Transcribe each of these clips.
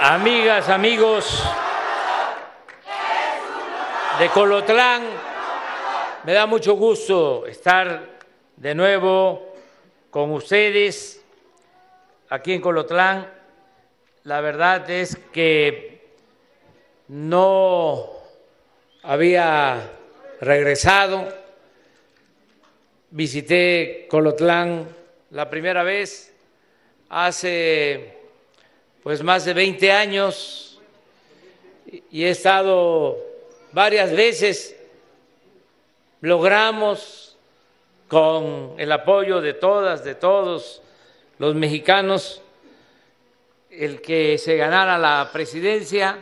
amigas, amigos de Colotlán, me da mucho gusto estar de nuevo con ustedes aquí en Colotlán. La verdad es que no había regresado, visité Colotlán la primera vez hace pues más de 20 años. Y he estado varias veces. Logramos con el apoyo de todas, de todos los mexicanos, el que se ganara la presidencia.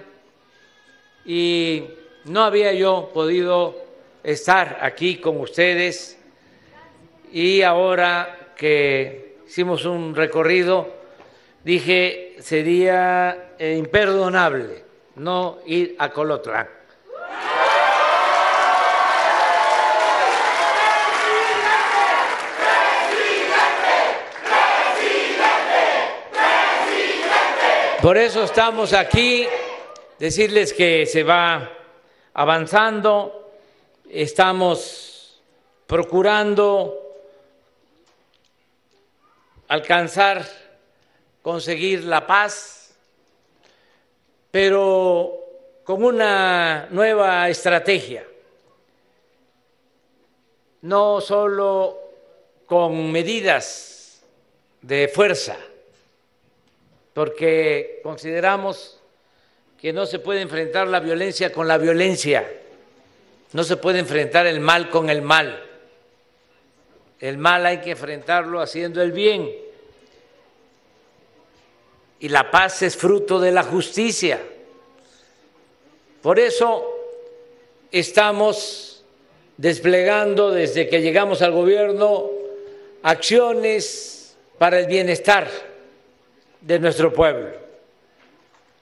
Y no había yo podido estar aquí con ustedes. Y ahora que hicimos un recorrido, dije, sería imperdonable no ir a Colotlán. Por eso estamos aquí, decirles que se va avanzando, estamos procurando alcanzar, conseguir la paz, pero con una nueva estrategia, no solo con medidas de fuerza, porque consideramos que no se puede enfrentar la violencia con la violencia, no se puede enfrentar el mal con el mal. El mal hay que enfrentarlo haciendo el bien. Y la paz es fruto de la justicia. Por eso estamos desplegando desde que llegamos al gobierno acciones para el bienestar de nuestro pueblo.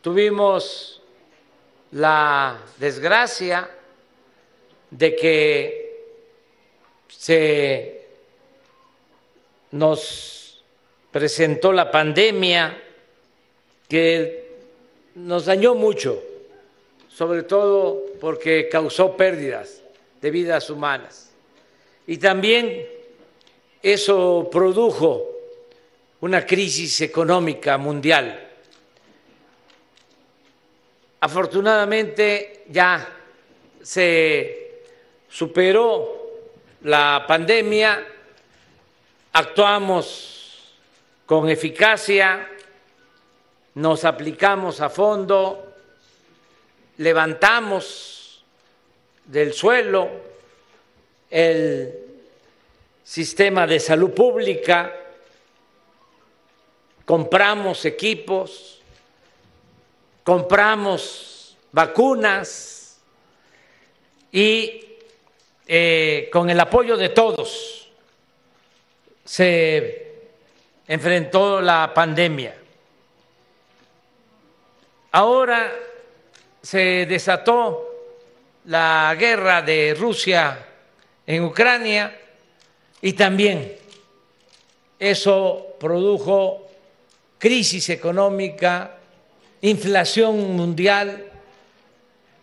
Tuvimos la desgracia de que se nos presentó la pandemia que nos dañó mucho, sobre todo porque causó pérdidas de vidas humanas. Y también eso produjo una crisis económica mundial. Afortunadamente ya se superó la pandemia, actuamos con eficacia, nos aplicamos a fondo, levantamos del suelo el sistema de salud pública, compramos equipos, compramos vacunas y eh, con el apoyo de todos se enfrentó la pandemia. Ahora se desató la guerra de Rusia en Ucrania y también eso produjo crisis económica, inflación mundial,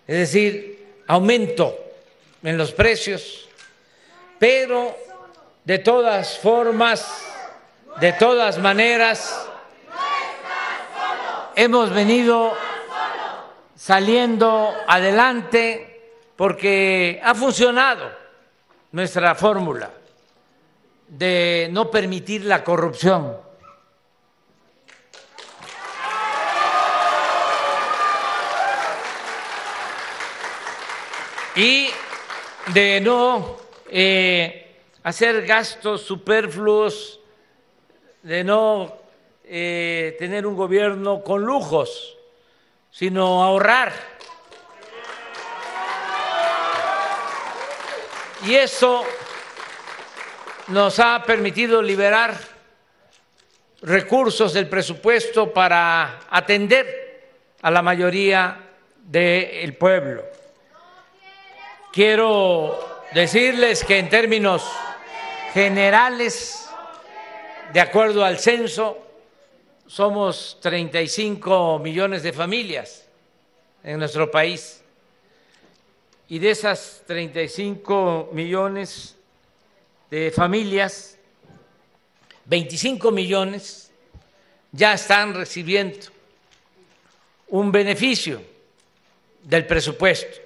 es decir, aumento en los precios, pero de todas formas, de todas maneras, hemos venido saliendo adelante porque ha funcionado nuestra fórmula de no permitir la corrupción. Y de no eh, hacer gastos superfluos, de no eh, tener un gobierno con lujos, sino ahorrar. Y eso nos ha permitido liberar recursos del presupuesto para atender a la mayoría del pueblo. Quiero decirles que en términos generales, de acuerdo al censo, somos 35 millones de familias en nuestro país y de esas 35 millones de familias, 25 millones ya están recibiendo un beneficio del presupuesto.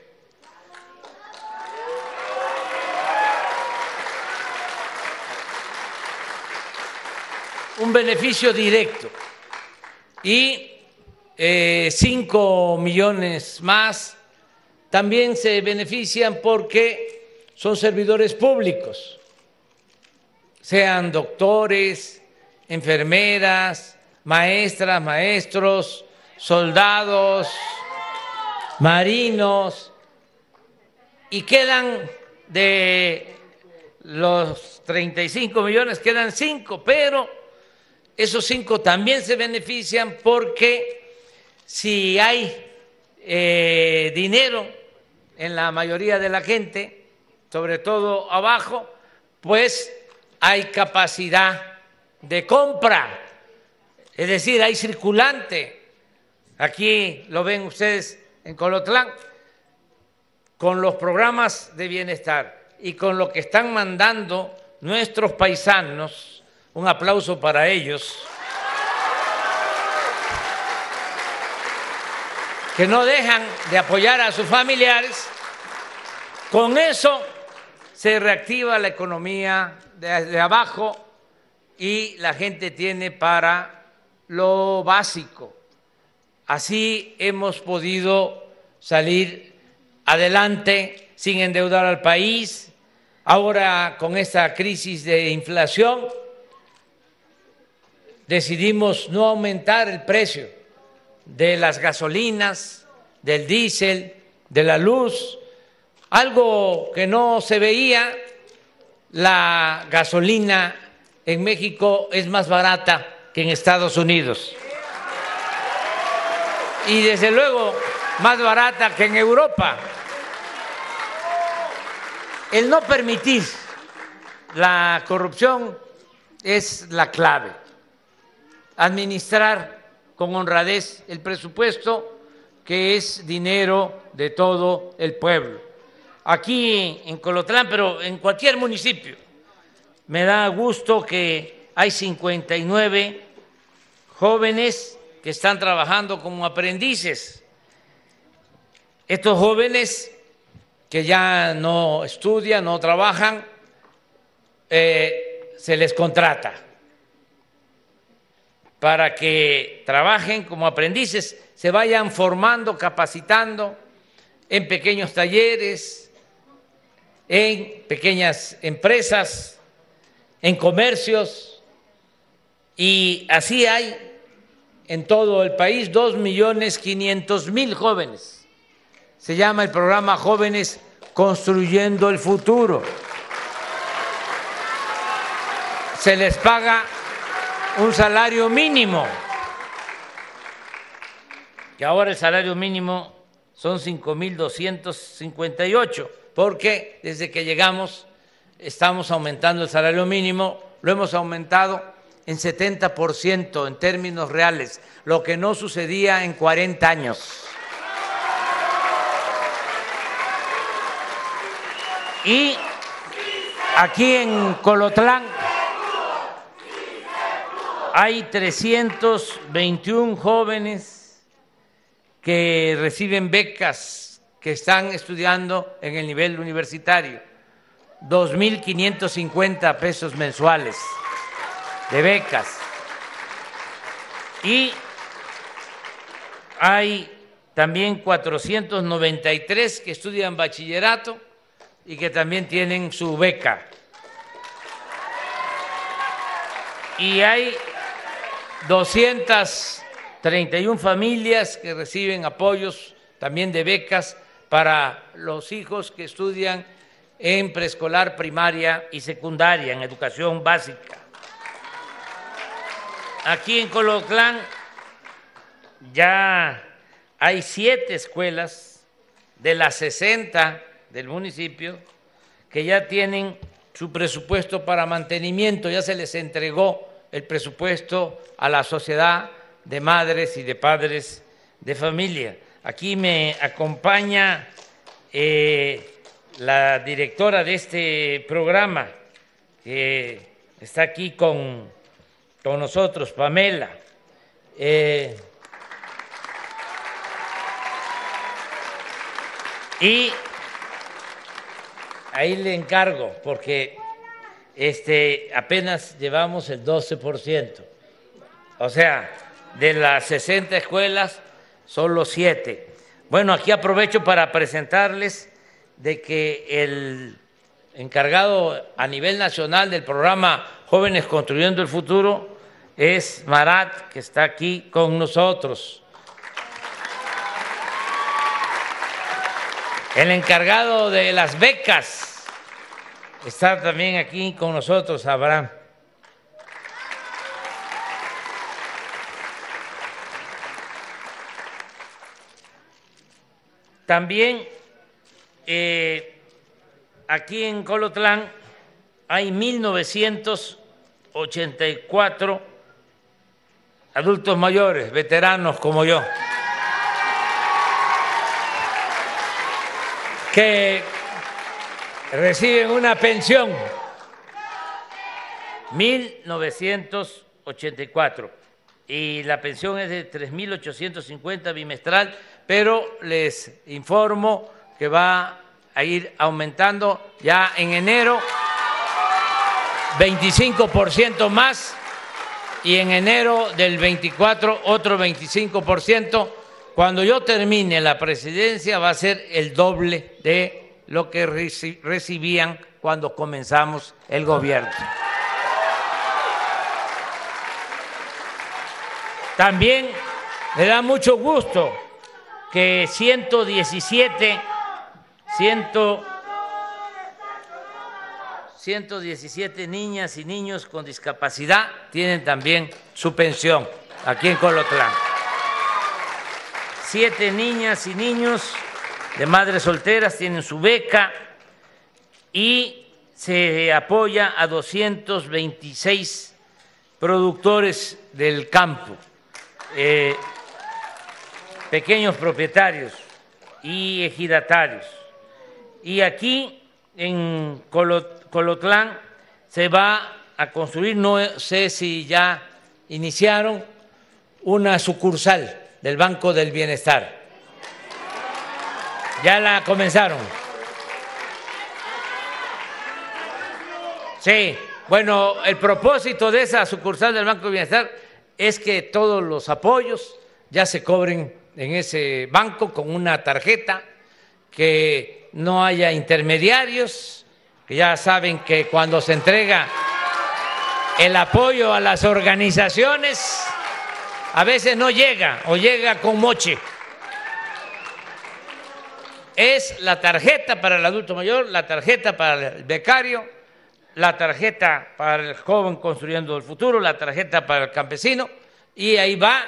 Un beneficio directo y eh, cinco millones más también se benefician porque son servidores públicos, sean doctores, enfermeras, maestras, maestros, soldados, marinos, y quedan de los 35 millones, quedan cinco, pero esos cinco también se benefician porque si hay eh, dinero en la mayoría de la gente, sobre todo abajo, pues hay capacidad de compra, es decir, hay circulante. Aquí lo ven ustedes en Colotlán, con los programas de bienestar y con lo que están mandando nuestros paisanos un aplauso para ellos, que no dejan de apoyar a sus familiares. Con eso se reactiva la economía de, abajo y la gente tiene para lo básico. Así hemos podido salir adelante sin endeudar al país. Ahora con esta crisis de inflación, decidimos no aumentar el precio de las gasolinas, del diésel, de la luz, algo que no se veía, la gasolina en México es más barata que en Estados Unidos. Y desde luego más barata que en Europa. El no permitir la corrupción es la clave administrar con honradez el presupuesto que es dinero de todo el pueblo. Aquí en Colotlán, pero en cualquier municipio, me da gusto que hay 59 jóvenes que están trabajando como aprendices. Estos jóvenes que ya no estudian, no trabajan, eh, se les contrata para que trabajen como aprendices, se vayan formando, capacitando en pequeños talleres, en pequeñas empresas, en comercios, y así hay en todo el país dos millones quinientos mil jóvenes. Se llama el programa Jóvenes Construyendo el Futuro. Se les paga un salario mínimo, que ahora el salario mínimo son 5.258, porque desde que llegamos estamos aumentando el salario mínimo, lo hemos aumentado en 70% en términos reales, lo que no sucedía en 40 años. Y aquí en Colotlán, hay 321 jóvenes que reciben becas, que están estudiando en el nivel universitario, 2.550 pesos mensuales de becas. Y hay también 493 que estudian bachillerato y que también tienen su beca. Y hay 231 familias que reciben apoyos también de becas para los hijos que estudian en preescolar, primaria y secundaria, en educación básica. Aquí en Coloclán ya hay siete escuelas de las 60 del municipio que ya tienen su presupuesto para mantenimiento, ya se les entregó el presupuesto a la sociedad de madres y de padres de familia. Aquí me acompaña eh, la directora de este programa, que está aquí con, con nosotros, Pamela. Eh, y ahí le encargo, porque este, apenas llevamos el 12%. O sea, de las 60 escuelas, solo 7. Bueno, aquí aprovecho para presentarles de que el encargado a nivel nacional del programa Jóvenes Construyendo el Futuro es Marat, que está aquí con nosotros. El encargado de las becas está también aquí con nosotros, Abraham. También eh, aquí en Colotlán hay 1984 adultos mayores, veteranos como yo, que reciben una pensión. 1984 y la pensión es de 3.850 bimestral, pero les informo que va a ir aumentando ya en enero 25% más y en enero del 24 otro 25%. Cuando yo termine la presidencia va a ser el doble de lo que recibían cuando comenzamos el gobierno. También me da mucho gusto que 117, 117 niñas y niños con discapacidad tienen también su pensión aquí en Colotlán. Siete niñas y niños de madres solteras tienen su beca y se apoya a 226 productores del campo. Eh, pequeños propietarios y ejidatarios. Y aquí en Colotlán se va a construir, no sé si ya iniciaron, una sucursal del Banco del Bienestar. Ya la comenzaron. Sí, bueno, el propósito de esa sucursal del Banco del Bienestar es que todos los apoyos ya se cobren en ese banco con una tarjeta, que no haya intermediarios, que ya saben que cuando se entrega el apoyo a las organizaciones, a veces no llega o llega con moche. Es la tarjeta para el adulto mayor, la tarjeta para el becario, la tarjeta para el joven construyendo el futuro, la tarjeta para el campesino, y ahí va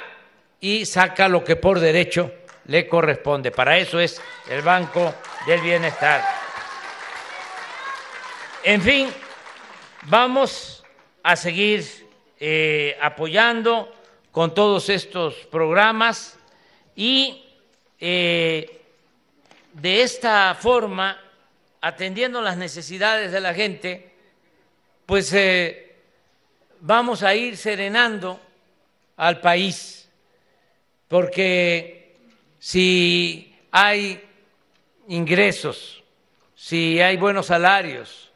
y saca lo que por derecho le corresponde. Para eso es el Banco del Bienestar. En fin, vamos a seguir eh, apoyando con todos estos programas y eh, de esta forma, atendiendo las necesidades de la gente, pues eh, vamos a ir serenando al país. Porque si hay ingresos, si hay buenos salarios,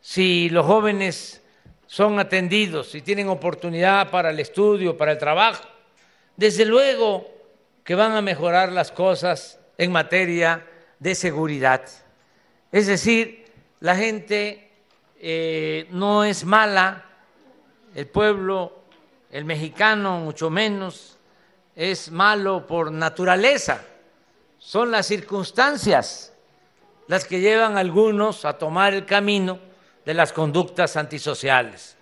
si los jóvenes son atendidos, si tienen oportunidad para el estudio, para el trabajo, desde luego que van a mejorar las cosas en materia de seguridad. Es decir, la gente eh, no es mala, el pueblo, el mexicano mucho menos, es malo por naturaleza, son las circunstancias las que llevan a algunos a tomar el camino de las conductas antisociales.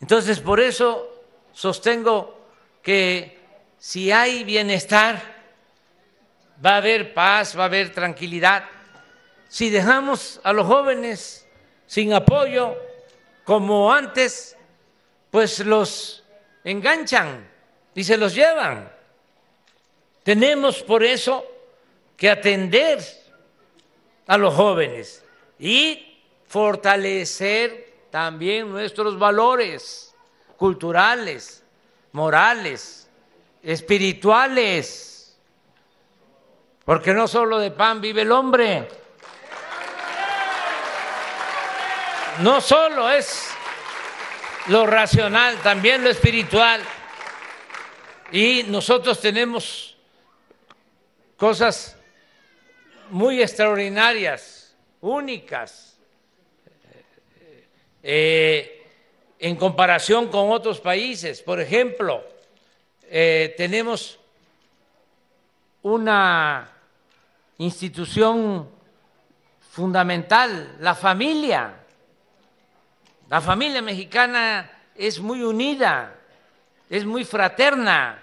Entonces, por eso sostengo que si hay bienestar, va a haber paz, va a haber tranquilidad. Si dejamos a los jóvenes sin apoyo, como antes, pues los enganchan y se los llevan. Tenemos por eso que atender a los jóvenes y fortalecer también nuestros valores culturales, morales, espirituales, porque no solo de pan vive el hombre, no solo es lo racional, también lo espiritual. Y nosotros tenemos cosas muy extraordinarias, únicas, eh, en comparación con otros países. Por ejemplo, eh, tenemos una institución fundamental, la familia. La familia mexicana es muy unida, es muy fraterna.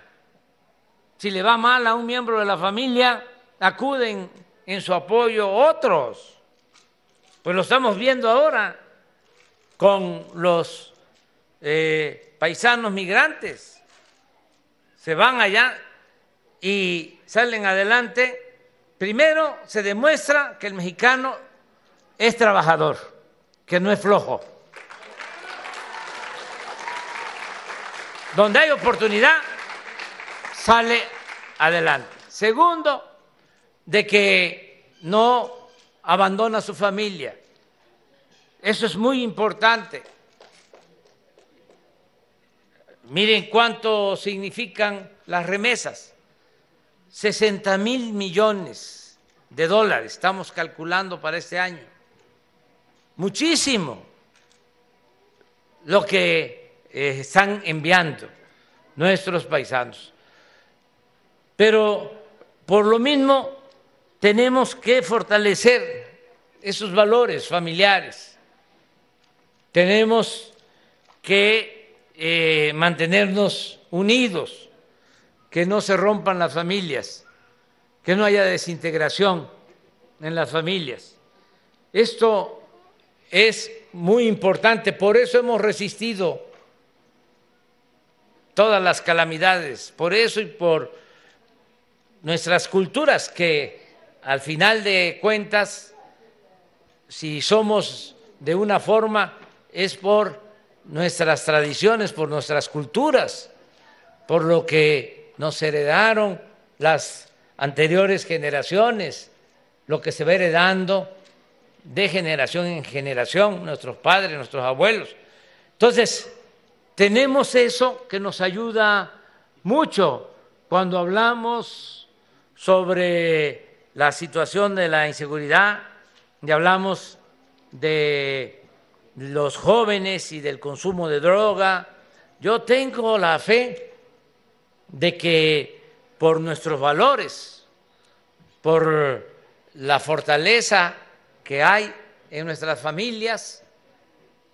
Si le va mal a un miembro de la familia, acuden en su apoyo otros. Pues lo estamos viendo ahora con los eh, paisanos migrantes. Se van allá y salen adelante. Primero se demuestra que el mexicano es trabajador, que no es flojo. Donde hay oportunidad, sale adelante. Segundo, de que no abandona su familia. Eso es muy importante. Miren cuánto significan las remesas. 60 mil millones de dólares estamos calculando para este año. Muchísimo lo que eh, están enviando nuestros paisanos. Pero por lo mismo tenemos que fortalecer esos valores familiares. Tenemos que eh, mantenernos unidos, que no se rompan las familias, que no haya desintegración en las familias. Esto es muy importante, por eso hemos resistido todas las calamidades, por eso y por nuestras culturas que al final de cuentas, si somos de una forma, es por nuestras tradiciones, por nuestras culturas, por lo que nos heredaron las anteriores generaciones, lo que se va heredando de generación en generación, nuestros padres, nuestros abuelos. Entonces, tenemos eso que nos ayuda mucho cuando hablamos sobre la situación de la inseguridad y hablamos de los jóvenes y del consumo de droga. Yo tengo la fe de que por nuestros valores, por la fortaleza que hay en nuestras familias,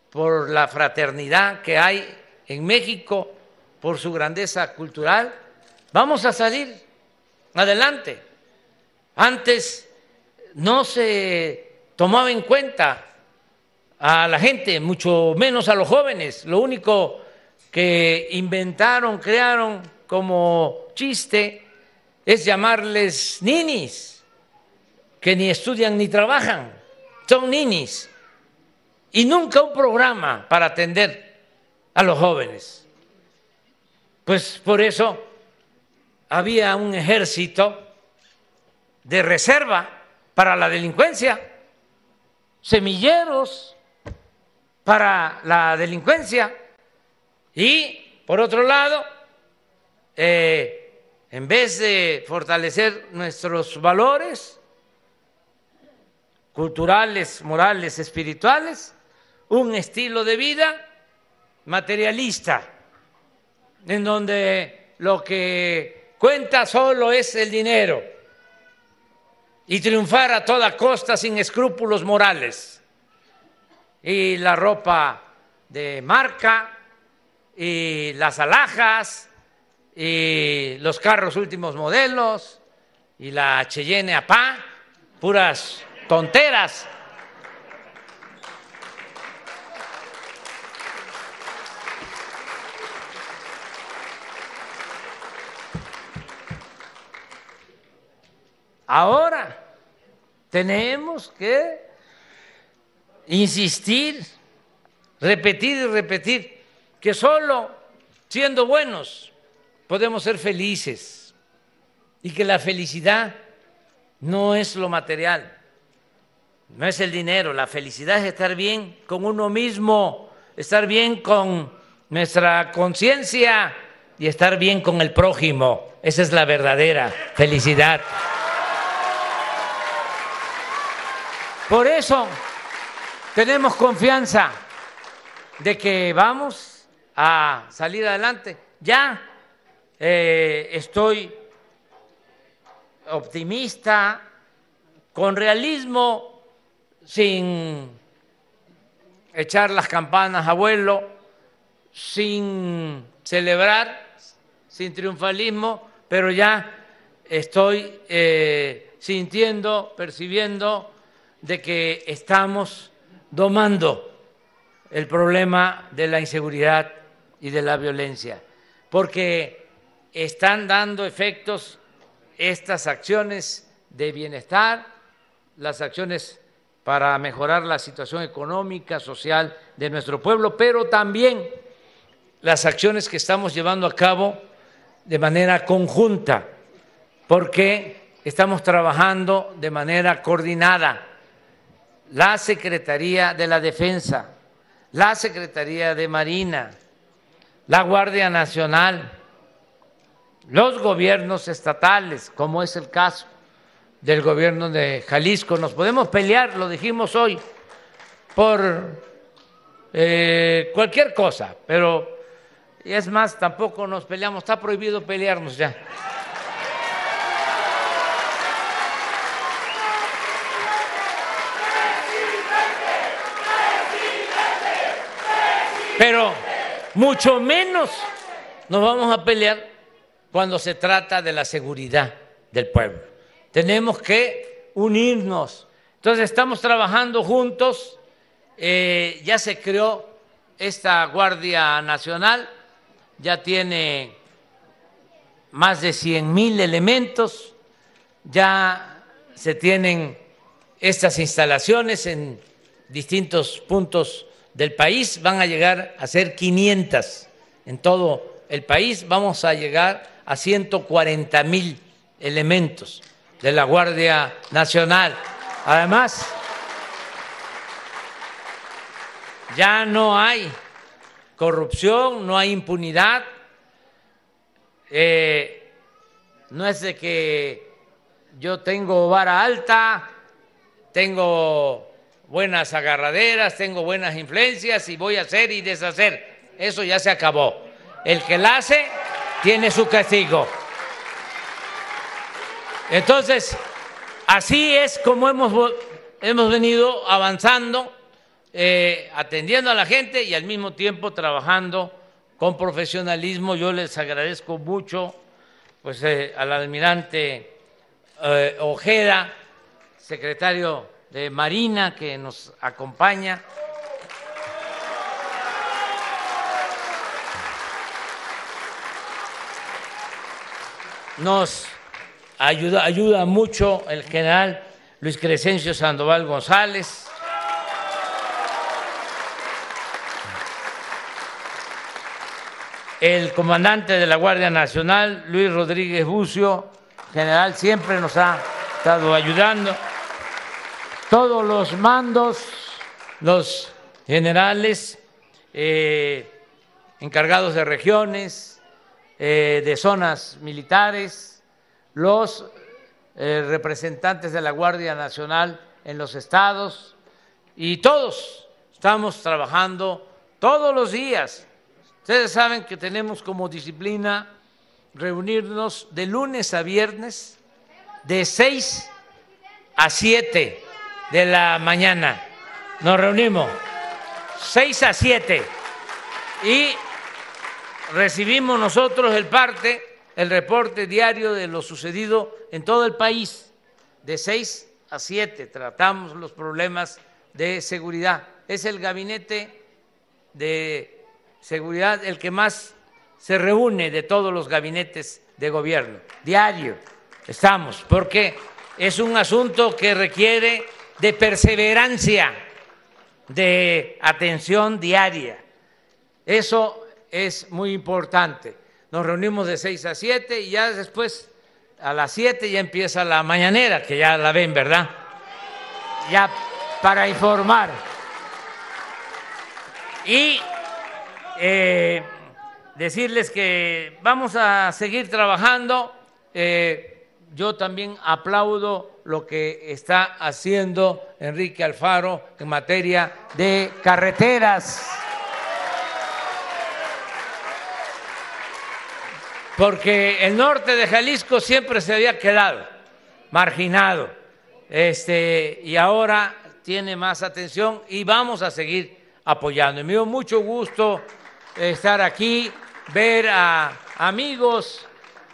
por la fraternidad que hay en México por su grandeza cultural, vamos a salir adelante. Antes no se tomaba en cuenta a la gente, mucho menos a los jóvenes. Lo único que inventaron, crearon como chiste es llamarles ninis, que ni estudian ni trabajan, son ninis. Y nunca un programa para atender a los jóvenes. Pues por eso había un ejército de reserva para la delincuencia, semilleros para la delincuencia y, por otro lado, eh, en vez de fortalecer nuestros valores culturales, morales, espirituales, un estilo de vida materialista, en donde lo que cuenta solo es el dinero y triunfar a toda costa sin escrúpulos morales. Y la ropa de marca y las alhajas y los carros últimos modelos y la Cheyenne APA, puras tonteras. Ahora tenemos que insistir, repetir y repetir que solo siendo buenos podemos ser felices y que la felicidad no es lo material, no es el dinero, la felicidad es estar bien con uno mismo, estar bien con nuestra conciencia y estar bien con el prójimo. Esa es la verdadera felicidad. Por eso tenemos confianza de que vamos a salir adelante. Ya eh, estoy optimista, con realismo, sin echar las campanas a vuelo, sin celebrar, sin triunfalismo, pero ya estoy eh, sintiendo, percibiendo de que estamos domando el problema de la inseguridad y de la violencia, porque están dando efectos estas acciones de bienestar, las acciones para mejorar la situación económica, social de nuestro pueblo, pero también las acciones que estamos llevando a cabo de manera conjunta, porque estamos trabajando de manera coordinada. La Secretaría de la Defensa, la Secretaría de Marina, la Guardia Nacional, los gobiernos estatales, como es el caso del gobierno de Jalisco. Nos podemos pelear, lo dijimos hoy, por eh, cualquier cosa, pero es más, tampoco nos peleamos, está prohibido pelearnos ya. Pero mucho menos nos vamos a pelear cuando se trata de la seguridad del pueblo. Tenemos que unirnos. Entonces estamos trabajando juntos, eh, ya se creó esta Guardia Nacional, ya tiene más de 100 mil elementos, ya se tienen estas instalaciones en distintos puntos del país, van a llegar a ser 500 en todo el país, vamos a llegar a 140 mil elementos de la Guardia Nacional. Además, ya no hay corrupción, no hay impunidad. Eh, no es de que yo tengo vara alta, tengo buenas agarraderas, tengo buenas influencias y voy a hacer y deshacer. Eso ya se acabó. El que la hace tiene su castigo. Entonces, así es como hemos, hemos venido avanzando, eh, atendiendo a la gente y al mismo tiempo trabajando con profesionalismo. Yo les agradezco mucho pues, eh, al almirante eh, Ojeda, secretario de Marina, que nos acompaña nos ayuda, ayuda mucho el general Luis Crescencio Sandoval González. El comandante de la Guardia Nacional, Luis Rodríguez Bucio, general, siempre nos ha estado ayudando. Todos los mandos, los generales eh, encargados de regiones, eh, de zonas militares, los eh, representantes de la Guardia Nacional en los estados y todos estamos trabajando todos los días. Ustedes saben que tenemos como disciplina reunirnos de lunes a viernes de 6 a 7 de la mañana. Nos reunimos 6 a 7 y recibimos nosotros el parte, el reporte diario de lo sucedido en todo el país, de 6 a 7, tratamos los problemas de seguridad. Es el gabinete de seguridad el que más se reúne de todos los gabinetes de gobierno. Diario estamos, porque es un asunto que requiere de perseverancia, de atención diaria. Eso es muy importante. Nos reunimos de 6 a 7 y ya después a las 7 ya empieza la mañanera, que ya la ven, ¿verdad? Ya para informar. Y eh, decirles que vamos a seguir trabajando. Eh, yo también aplaudo lo que está haciendo Enrique Alfaro en materia de carreteras. Porque el norte de Jalisco siempre se había quedado marginado. Este, y ahora tiene más atención y vamos a seguir apoyando. me dio mucho gusto estar aquí, ver a amigos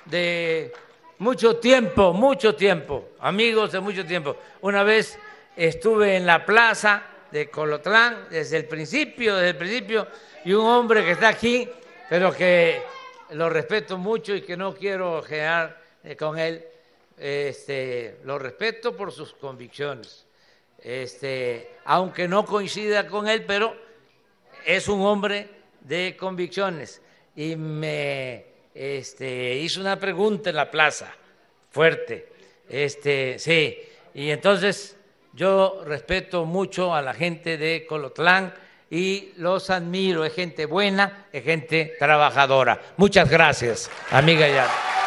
de mucho tiempo, mucho tiempo, amigos de mucho tiempo. Una vez estuve en la plaza de Colotlán desde el principio, desde el principio, y un hombre que está aquí, pero que lo respeto mucho y que no quiero generar eh, con él, este, lo respeto por sus convicciones este, aunque no coincida con él, pero es un hombre de convicciones. Y me este, hizo una pregunta en la plaza, fuerte. Este, sí, y entonces yo respeto mucho a la gente de Colotlán y los admiro, es gente buena, es gente trabajadora. Muchas gracias, amiga Yana.